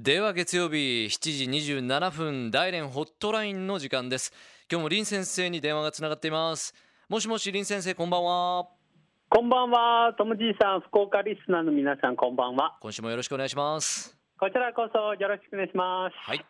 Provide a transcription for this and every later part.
では月曜日7時27分大連ホットラインの時間です。今日も林先生に電話がつながっています。もしもし林先生こんばんは。こんばんは、ともじいさん、福岡リスナーの皆さん、こんばんは。今週もよろしくお願いします。こちらこそよろしくお願いします。はい。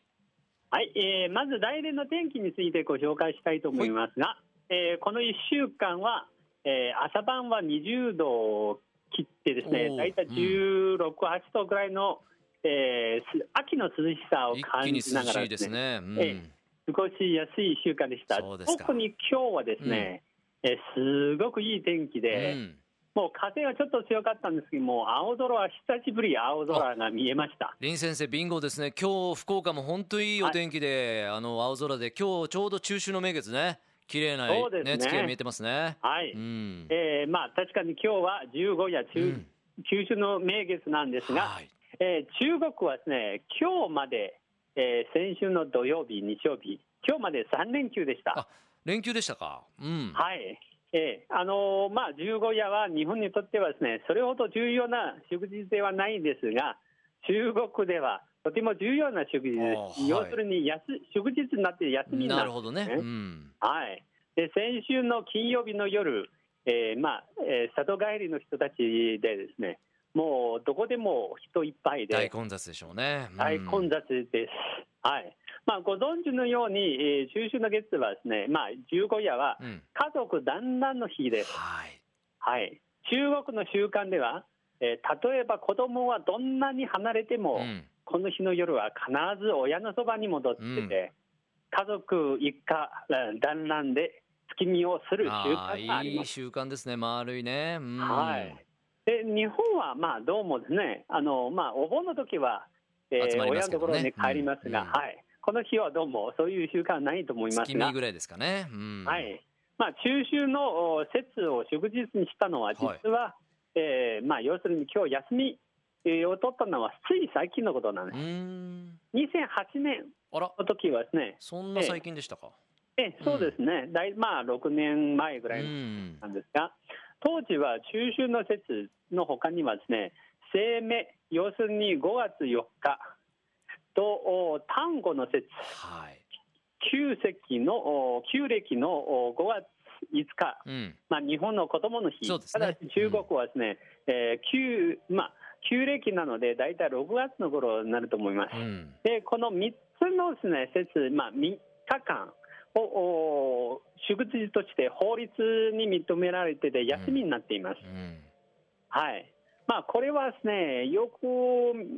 はい、えーまず大連の天気についてご紹介したいと思いますが、えーこの1週間は、えー朝晩は20度を切ってですね大体16、8度ぐらいの、えーす秋の涼しさを一感じながらですね、うん。え過ごしやすい1週間でした。特に今日はですね、えーすごくいい天気で、うん。もう風がちょっと強かったんですけども、青空は久しぶり青空が見えました。林先生ビンゴですね。今日福岡も本当にいいお天気で、あの青空で今日ちょうど中秋の名月ね。綺麗な、そうですね。月が見えてますね。はい。うん。えーまあ確かに今日は15夜中、うん。中秋の名月なんですが、はいえー中国はですね、今日まで、えー先週の土曜日、日曜日、今日まで3連休でした。あ連休でしたか？うんはい。えーあのーまあ、15夜は日本にとってはですね、それほど重要な祝日ではないんですが、中国ではとても重要な祝日です。はい要するに休祝日になって休みになるなるほどね、うん、はい。で、先週の金曜日の夜、えーまあ、えー里帰りの人たちでですね、もうどこでも人いっぱいで、大混雑でしょうね、うん大混雑です。はい。まあ、ご存知のように、えー中秋の月はですね、まあ、15夜はうん家族団らんの日です。はいはい。中国の習慣では、えー例えば子供はどんなに離れても、うんこの日の夜は必ず親のそばに戻ってて、うん家族一家団らんで月見をする習慣があります。いい習慣ですね丸いね、うん、はい。で日本はまあどうもですね、あのまあお盆の時は、えー集まりま親のところに帰りますが、うん。うんはい。この日はどうもそういう習慣はないと思いますが。ぐらいですかね、うん、はい。まあ中秋のお節を祝日にしたのは実は、えーまあ要するに今日休みえーを取ったのはつい最近のことなんです。うーん。2008年あらの時はですね、そんな最近でしたか、えそうですね、大まあ6年前ぐうらいんなんですが、当時は中秋の節の他にはですね、清明、要するに5月4日とお端午の節、はい。旧石のお旧暦のお5月5日、うん。まあ、日本の子供の日、ね。ただし中国はですね、えー旧まあ、旧暦なので、大体6月の頃になると思います。うん。でこの3つのです、ね、節、まあ、3日間をお祝日として法律に認められてて休みになっています。うんはい。まあ、これはですねよく、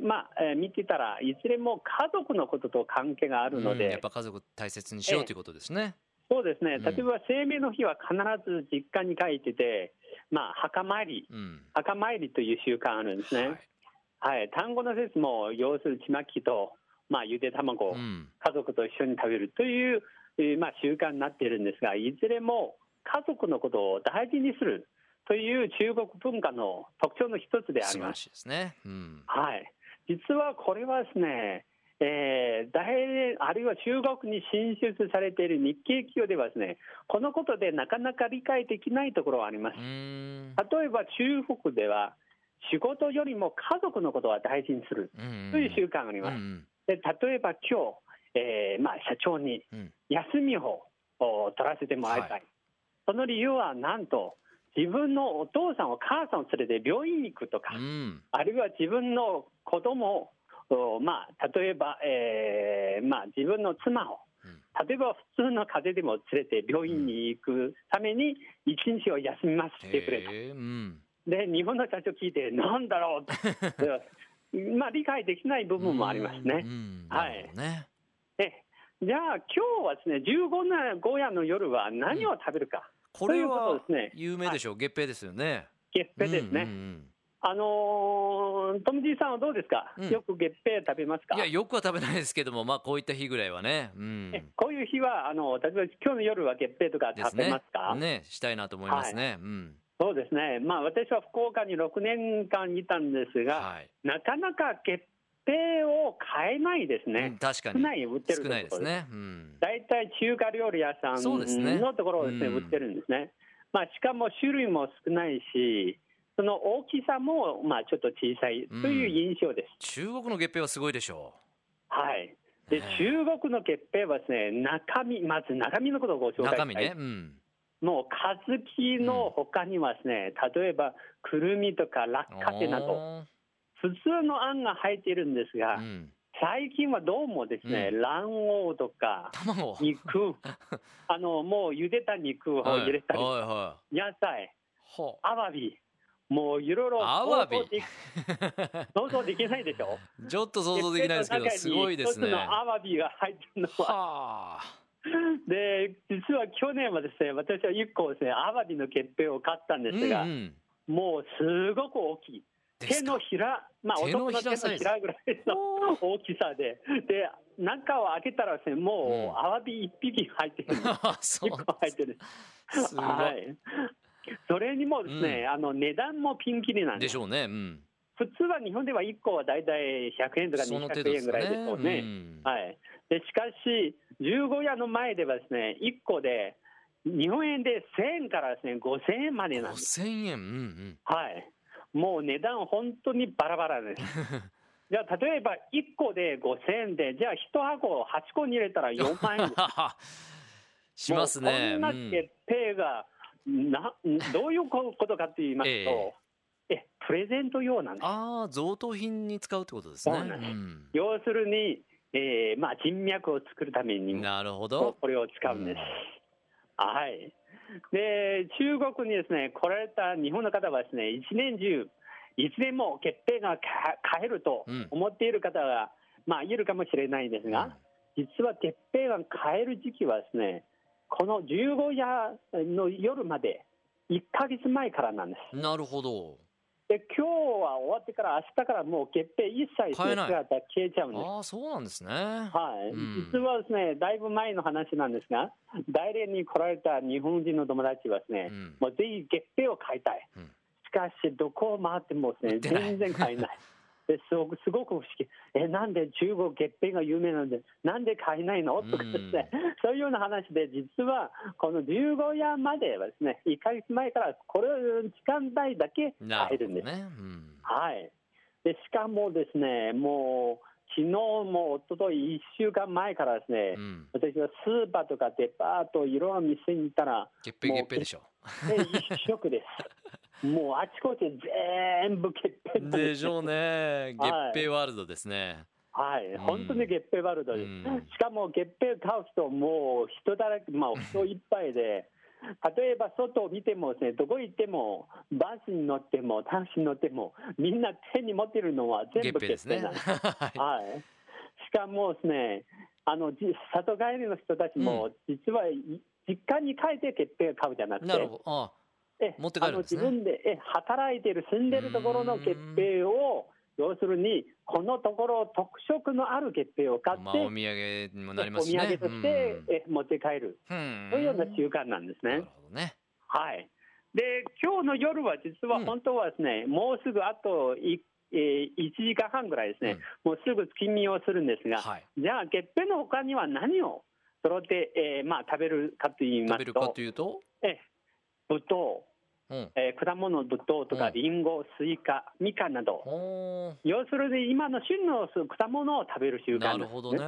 まあえー見てたらいずれも家族のことと関係があるので、うんやっぱ家族大切にしようということですね、そうですね。うん。例えば清明の日は必ず実家に帰ってて、まあ、墓参り。うん。墓参りという習慣あるんですね。はい。はい、単語の説も要するちまきと、まあ、ゆで卵、うん。家族と一緒に食べるという、えーまあ、習慣になっているんですが、いずれも家族のことを大事にするという中国文化の特徴の一つであります。すね、うん。はい、実はこれはですね、えー大あるいは中国に進出されている日系企業ではですね、このことでなかなか理解できないところがあります。う。ん。例えば中国では仕事よりも家族のことは大事にするうんという習慣があります。うん。で例えば今日、えーまあ、社長にうん。休みをお取らせてもらいたい、はい。その理由はなんと自分のお父さんお母さんを連れて病院に行くとか、うん。あるいは自分の子供をおまあ、例えば、えーまあ、自分の妻をうん。例えば普通の風邪でも連れて病院に行くために一日を休みますしてくれと。へえうん。で日本の社長聞いてなんだろうと。まあ理解できない部分もありますね。う。ん。はい。ね。えじゃあ今日はですね15な5夜の夜は何を食べるか、これはですね。有名でしょう、月餅ですよね。月餅ですね。うんうんあのー、トムジーさんはどうですか、うん。よく月餅食べますか？うんいやよくは食べないですけどもまあこういった日ぐらいはね。うん。えこういう日はあの例えば今日の夜は月餅とか食べますか？ね。したいなと思いますね、うん。そうですね、まあ、私は福岡に6年間いたんですが、はい、なかなか月餅を買えないですうんね、確かに。少ない売ってる少ないですね。うん。大体中華料理屋さんのところをですね、うん。売ってるんですね。まあ、しかも種類も少ないし、その大きさも、まあ、ちょっと小さいという印象です。中国の月餅はすごいでしょはい。で、ね中国の月餅はですね、中身、まず中身のことをご紹介したい。中身ね。うん。もう、小豆の他にはですね、例えば、くるみとか落花生など、普通のあんが入っているんですが、うん。最近はどうもですね、う卵黄とか、卵。肉、あの、もう茹でた肉を入れたり、はいは野菜、ほアワビ、もういろいろアワビ？想像できないでしょ？うちょっと想像できないですけどすごいですね。アワビが入ってるのは、はあ。で実は去年はですね、私は1個ですね、アワビの月餅を買ったんですが、うんうん。もうすごく大きい。手のひら、まあ、男の手のひらぐらいの大きさで、で、中を開けたらですね、もう、うんアワビ1匹入ってるんです。そう1個入ってる。すごい、はい。それにもですね、あの値段もピンキリなんで。しょうねうん普通は日本では1個はだいたい100円とかその程度200ですかね円ぐらいでしょうね。うんはい。で、しかし、十五夜の前ではですね、1個で、日本円で1000円からですね、5000円までなんです。5000円うんうんはい。もう値段本当にバラバラです。じゃあ、例えば1個で5000円で、じゃあ1箱8個に入れたら4万円です。しますねこんなうん決定が、などういうことかと言いますと、えプレゼント用なんです。ああ贈答品に使うってことですねそうなん要するに、えーまあ、人脈を作るためにもなるほどこれを使うんです。はい。で、中国にですね、来られた日本の方はですね、一年中、いつでも月餅がか買えるとうん。思っている方が、まあ、いるかもしれないんですが、実は月餅が買える時期はですね、この十五夜の夜まで1ヶ月前からなんです。なるほどで、今日は終わってから、明日からもう月餅一切姿消えちゃうんです。ああそうなんですね。はい、うん。実はですね、だいぶ前の話なんですが、大連に来られた日本人の友達はですね、うん。もうぜひ月餅を買いたい。うん。しかし、どこを回ってもですね、全然買えない。ですごくすごく不思議。え、なんで中国月餅が有名なんで、なんで買えないの？とかですね、そういうような話で、実はこの15夜まではですね、1ヶ月前からこれ時間帯だけな買えるんです。ねうんはい。で、しかもですね、もう、昨日も一昨日1週間前からですね、うん私はスーパーとかデパート、いろんな店に行ったら、月餅月餅でしょえ一色です。もうあちこち全部月餅なんでしょうね。月はい。餅ワールドですね。はい、ん。本当に月餅ワールド。です。うん。しかも月餅買う人、もう人だらけ、まあ、人いっぱいで、例えば外を見てもですね、どこ行っても、バスに乗っても、タクシーに乗っても、みんな手に持ってるのは全部月餅ですね。月餅なんです。はい。はい。しかもですね、あの、じ里帰りの人たちも、実はい実家に帰って月餅を買うじゃなくて、なるほど。あえ持って帰るんですね。自分でえ働いてる、住んでるところの月餅を、要するに、このところ特色のある月餅を買って、まあお土産にもなりますしね。お土産として、え持って帰る、うん。そういうような習慣なんですね。なる。ほどね。はい。で、今日の夜は実はうん。本当はですね、もうすぐあとい、えー1時間半ぐらいですね、もうすぐ月見をするんですが、はい。じゃあ月餅の他には何を揃って、えーまあ、食べるかと言いますと食べるかと、いうとえぶどう、うん。えー果物、ぶどうとか、うん。りんご、スイカ、みかんなど、ほ要するに今の旬の果物を食べる習ー慣です、ね。なるほどね。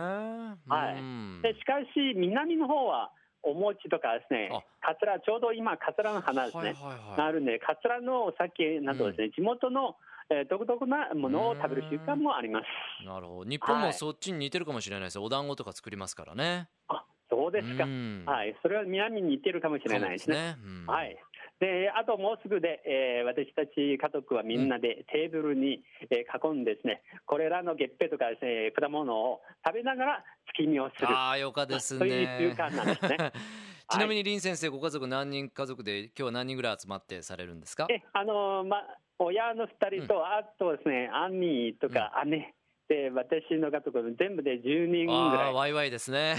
はい。うん。でしかし、南の方はお餅とかですねあ、カツラ、ちょうど今、カツラの花ですね、はいはいはい。あるんで、カツラのお酒などですね、地元の、えー独特なものを食べる習慣もあります。なるほど。日本もそっちに似てるかもしれないです。よお団子とか作りますからね。あそうですか、うん。はい、それは南に似てるかもしれないですね。ね。うん。はいであともうすぐで、えー私たち家族はみんなでテーブルに、えー囲んでですね、これらの月餅とかですね、果物を食べながら月見をする。ああよかですね。そういう習慣なんですね。ちなみに林先生ご家族何人家族で今日は何人ぐらい集まってされるんですか？えあのま、親の2人と、あとですね、兄とか姉、で私の家族全部で10人ぐらい。ああワイワイですね。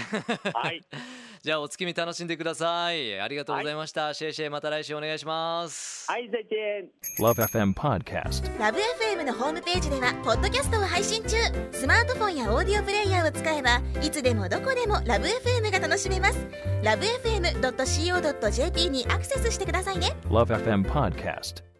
はい、じゃあお月見楽しんでください。ありがとうございました、シェイシェイまた来週お願いします。はい、再見。Love FM Podcast. ラブ f m のホームページではポッドキャストを配信中。スマートフォンやオーディオプレイヤーを使えばいつでもどこでもラブ f m が楽しめます。ラブ FM.co.jp にアクセスしてくださいね。Love FM Podcast.